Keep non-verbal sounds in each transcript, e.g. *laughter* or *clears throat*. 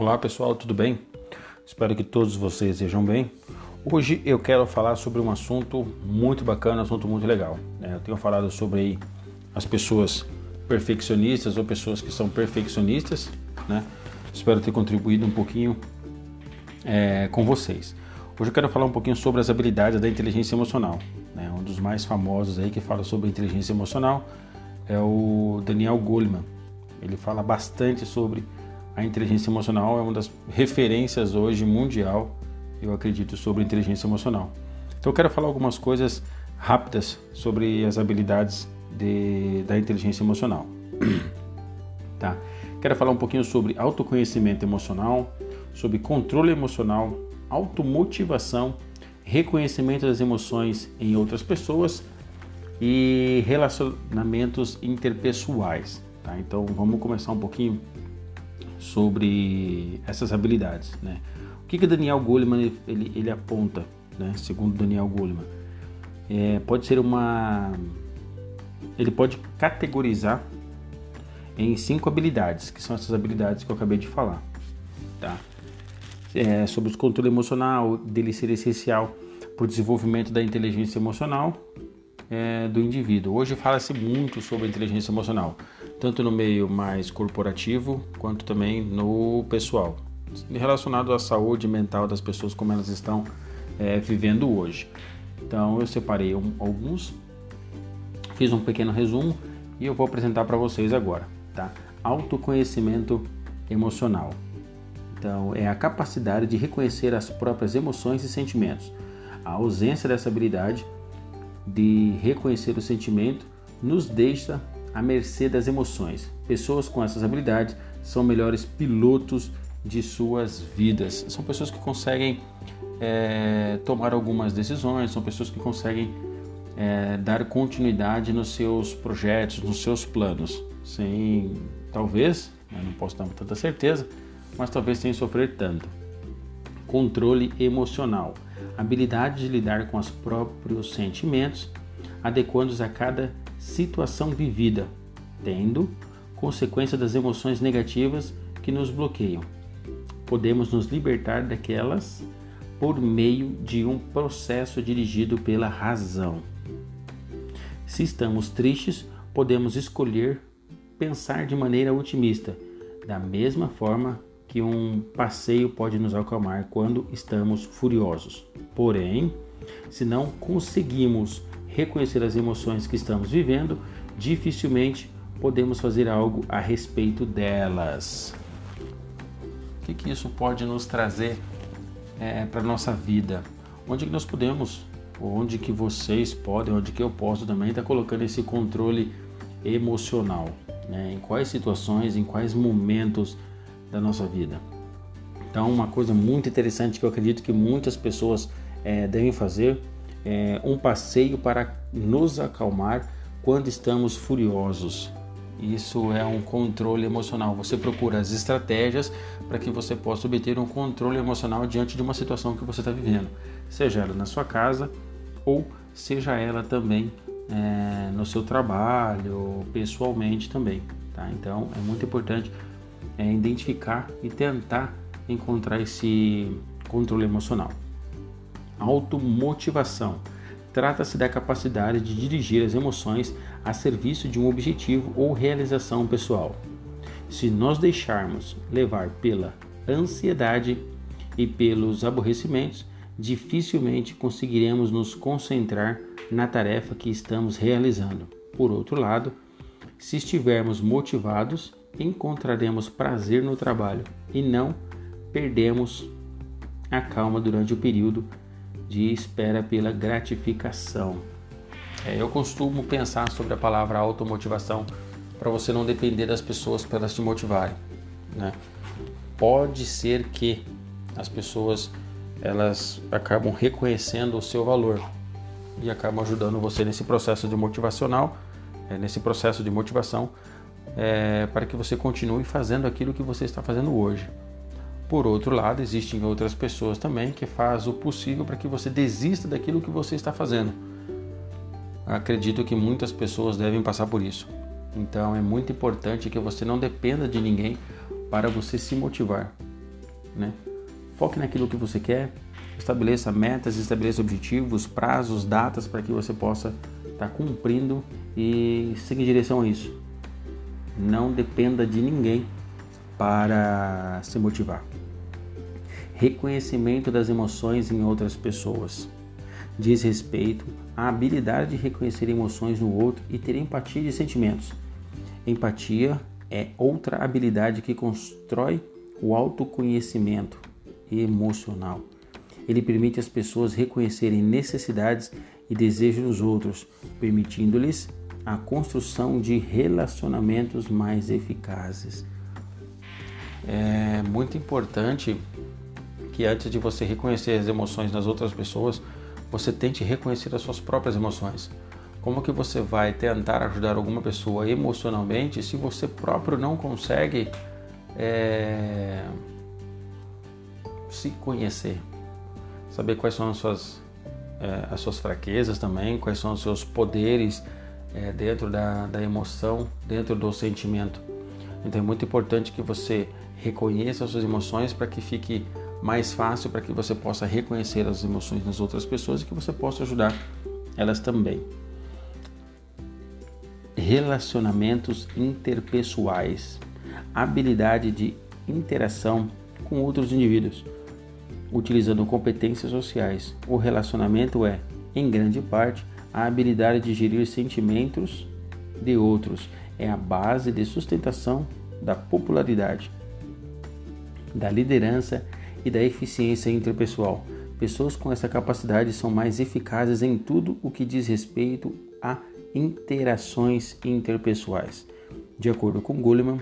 Olá pessoal, tudo bem? Espero que todos vocês estejam bem. Hoje eu quero falar sobre um assunto muito bacana, um assunto muito legal. Né? Eu tenho falado sobre as pessoas perfeccionistas ou pessoas que são perfeccionistas, né? Espero ter contribuído um pouquinho é, com vocês. Hoje eu quero falar um pouquinho sobre as habilidades da inteligência emocional. Né? Um dos mais famosos aí que fala sobre inteligência emocional é o Daniel Goleman. Ele fala bastante sobre a inteligência emocional, é uma das referências hoje mundial, eu acredito, sobre inteligência emocional. Então eu quero falar algumas coisas rápidas sobre as habilidades de, da inteligência emocional. *clears throat* tá? Quero falar um pouquinho sobre autoconhecimento emocional, sobre controle emocional, automotivação, reconhecimento das emoções em outras pessoas e relacionamentos interpessoais. Tá? Então vamos começar um pouquinho sobre essas habilidades. Né? O que, que Daniel Goleman ele, ele aponta, né? segundo Daniel Goleman? É, pode ser uma. Ele pode categorizar em cinco habilidades, que são essas habilidades que eu acabei de falar. Tá? É, sobre o controle emocional, dele ser essencial para o desenvolvimento da inteligência emocional é, do indivíduo. Hoje fala-se muito sobre inteligência emocional, tanto no meio mais corporativo quanto também no pessoal, relacionado à saúde mental das pessoas, como elas estão é, vivendo hoje. Então eu separei um, alguns, fiz um pequeno resumo e eu vou apresentar para vocês agora. Tá? Autoconhecimento emocional. Então, é a capacidade de reconhecer as próprias emoções e sentimentos. A ausência dessa habilidade de reconhecer o sentimento nos deixa à mercê das emoções. Pessoas com essas habilidades são melhores pilotos de suas vidas. São pessoas que conseguem é, tomar algumas decisões, são pessoas que conseguem é, dar continuidade nos seus projetos, nos seus planos, sem talvez, não posso dar tanta certeza, mas talvez sem sofrer tanto. Controle emocional habilidade de lidar com os próprios sentimentos, adequando-os a cada situação vivida, tendo consequência das emoções negativas que nos bloqueiam. Podemos nos libertar daquelas por meio de um processo dirigido pela razão. Se estamos tristes, podemos escolher pensar de maneira otimista, da mesma forma que um passeio pode nos acalmar quando estamos furiosos. Porém, se não conseguimos reconhecer as emoções que estamos vivendo, dificilmente podemos fazer algo a respeito delas. O que, que isso pode nos trazer é, para a nossa vida? Onde que nós podemos, onde que vocês podem, onde que eu posso também estar tá colocando esse controle emocional? Né? Em quais situações, em quais momentos da nossa vida. Então, uma coisa muito interessante que eu acredito que muitas pessoas é, devem fazer é um passeio para nos acalmar quando estamos furiosos. Isso é um controle emocional. Você procura as estratégias para que você possa obter um controle emocional diante de uma situação que você está vivendo, seja ela na sua casa ou seja ela também é, no seu trabalho, pessoalmente também. Tá? Então é muito importante é, identificar e tentar encontrar esse controle emocional. Automotivação. Trata-se da capacidade de dirigir as emoções a serviço de um objetivo ou realização pessoal. Se nós deixarmos levar pela ansiedade e pelos aborrecimentos, dificilmente conseguiremos nos concentrar na tarefa que estamos realizando. Por outro lado, se estivermos motivados encontraremos prazer no trabalho e não perdemos a calma durante o período de espera pela gratificação. É, eu costumo pensar sobre a palavra automotivação para você não depender das pessoas para elas te motivarem. Né? Pode ser que as pessoas elas acabam reconhecendo o seu valor e acabam ajudando você nesse processo de motivacional, é, nesse processo de motivação é, para que você continue fazendo aquilo que você está fazendo hoje. Por outro lado, existem outras pessoas também que fazem o possível para que você desista daquilo que você está fazendo. Acredito que muitas pessoas devem passar por isso. Então é muito importante que você não dependa de ninguém para você se motivar. né? Foque naquilo que você quer, estabeleça metas, estabeleça objetivos, prazos, datas para que você possa estar tá cumprindo e seguir em direção a isso. Não dependa de ninguém para se motivar. Reconhecimento das emoções em outras pessoas. Diz respeito à habilidade de reconhecer emoções no outro e ter empatia de sentimentos. Empatia é outra habilidade que constrói o autoconhecimento emocional. Ele permite as pessoas reconhecerem necessidades e desejos nos outros, permitindo-lhes a construção de relacionamentos mais eficazes. É muito importante que antes de você reconhecer as emoções nas outras pessoas, você tente reconhecer as suas próprias emoções. Como que você vai tentar ajudar alguma pessoa emocionalmente se você próprio não consegue é, se conhecer? Saber quais são as suas, é, as suas fraquezas também, quais são os seus poderes é, dentro da, da emoção, dentro do sentimento. Então é muito importante que você reconheça as suas emoções para que fique mais fácil para que você possa reconhecer as emoções das outras pessoas e que você possa ajudar elas também relacionamentos interpessoais, habilidade de interação com outros indivíduos, utilizando competências sociais. O relacionamento é, em grande parte, a habilidade de gerir sentimentos de outros. É a base de sustentação da popularidade, da liderança e da eficiência interpessoal. Pessoas com essa capacidade são mais eficazes em tudo o que diz respeito a interações interpessoais. De acordo com Goleman,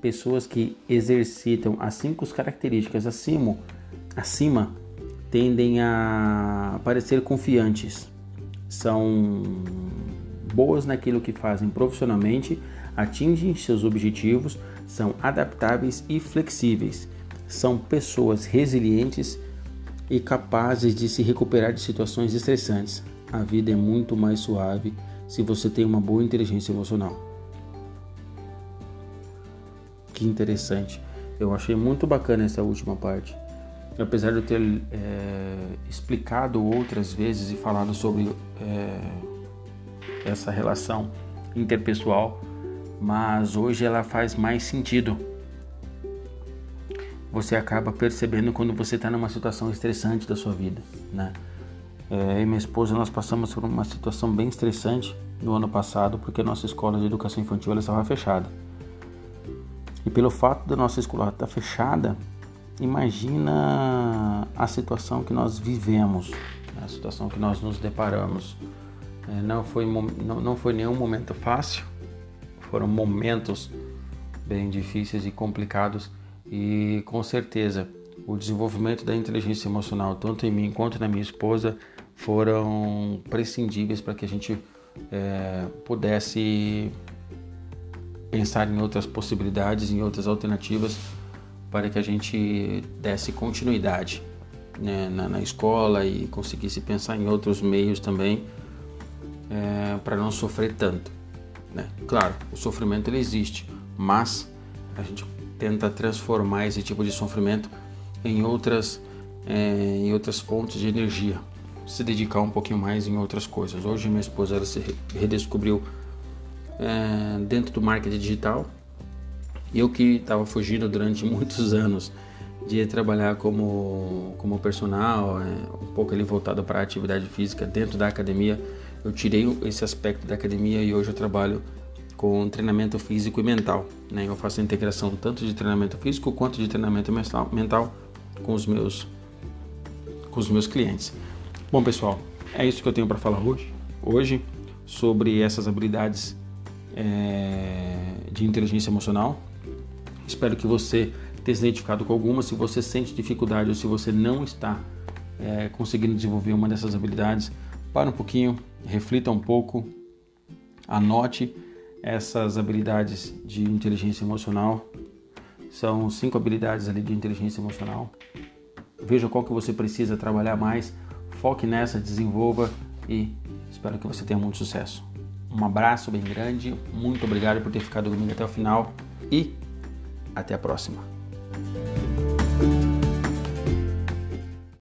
pessoas que exercitam as cinco características acima, acima tendem a parecer confiantes, são boas naquilo que fazem profissionalmente, atingem seus objetivos, são adaptáveis e flexíveis, são pessoas resilientes e capazes de se recuperar de situações estressantes. A vida é muito mais suave se você tem uma boa inteligência emocional. Que interessante. Eu achei muito bacana essa última parte. Apesar de eu ter é, explicado outras vezes e falado sobre é, essa relação interpessoal, mas hoje ela faz mais sentido. Você acaba percebendo quando você está numa situação estressante da sua vida, né? É, eu e minha esposa nós passamos por uma situação bem estressante no ano passado porque a nossa escola de educação infantil ela estava fechada. E pelo fato da nossa escola estar fechada, imagina a situação que nós vivemos, né? a situação que nós nos deparamos. É, não, foi, não, não foi nenhum momento fácil, foram momentos bem difíceis e complicados e com certeza o desenvolvimento da inteligência emocional, tanto em mim quanto na minha esposa, foram prescindíveis para que a gente é, pudesse pensar em outras possibilidades, em outras alternativas para que a gente desse continuidade né, na, na, escola e conseguisse pensar em outros meios também é, para não sofrer tanto. Né? Claro, o sofrimento ele existe, mas a gente tenta transformar esse tipo de sofrimento em outras, é, em outras fontes de energia, se dedicar um pouquinho mais em outras coisas. Hoje minha esposa ela se redescobriu é, dentro do marketing digital. Eu que estava fugindo durante *laughs* muitos anos de trabalhar como, como personal, é, um pouco ali voltado para a atividade física dentro da academia. Eu tirei esse aspecto da academia e hoje eu trabalho com treinamento físico e mental. Né? Eu faço a integração tanto de treinamento físico quanto de treinamento mental com os meus com os meus clientes. Bom, pessoal, é isso que eu tenho para falar hoje. Hoje sobre essas habilidades é, de inteligência emocional. Espero que você tenha se identificado com alguma. Se você sente dificuldade ou se você não está é, conseguindo desenvolver uma dessas habilidades, para um pouquinho, reflita um pouco, anote essas habilidades de inteligência emocional são cinco habilidades ali de inteligência emocional. Veja qual que você precisa trabalhar mais, foque nessa, desenvolva e espero que você tenha muito sucesso. Um abraço bem grande, muito obrigado por ter ficado comigo até o final e até a próxima.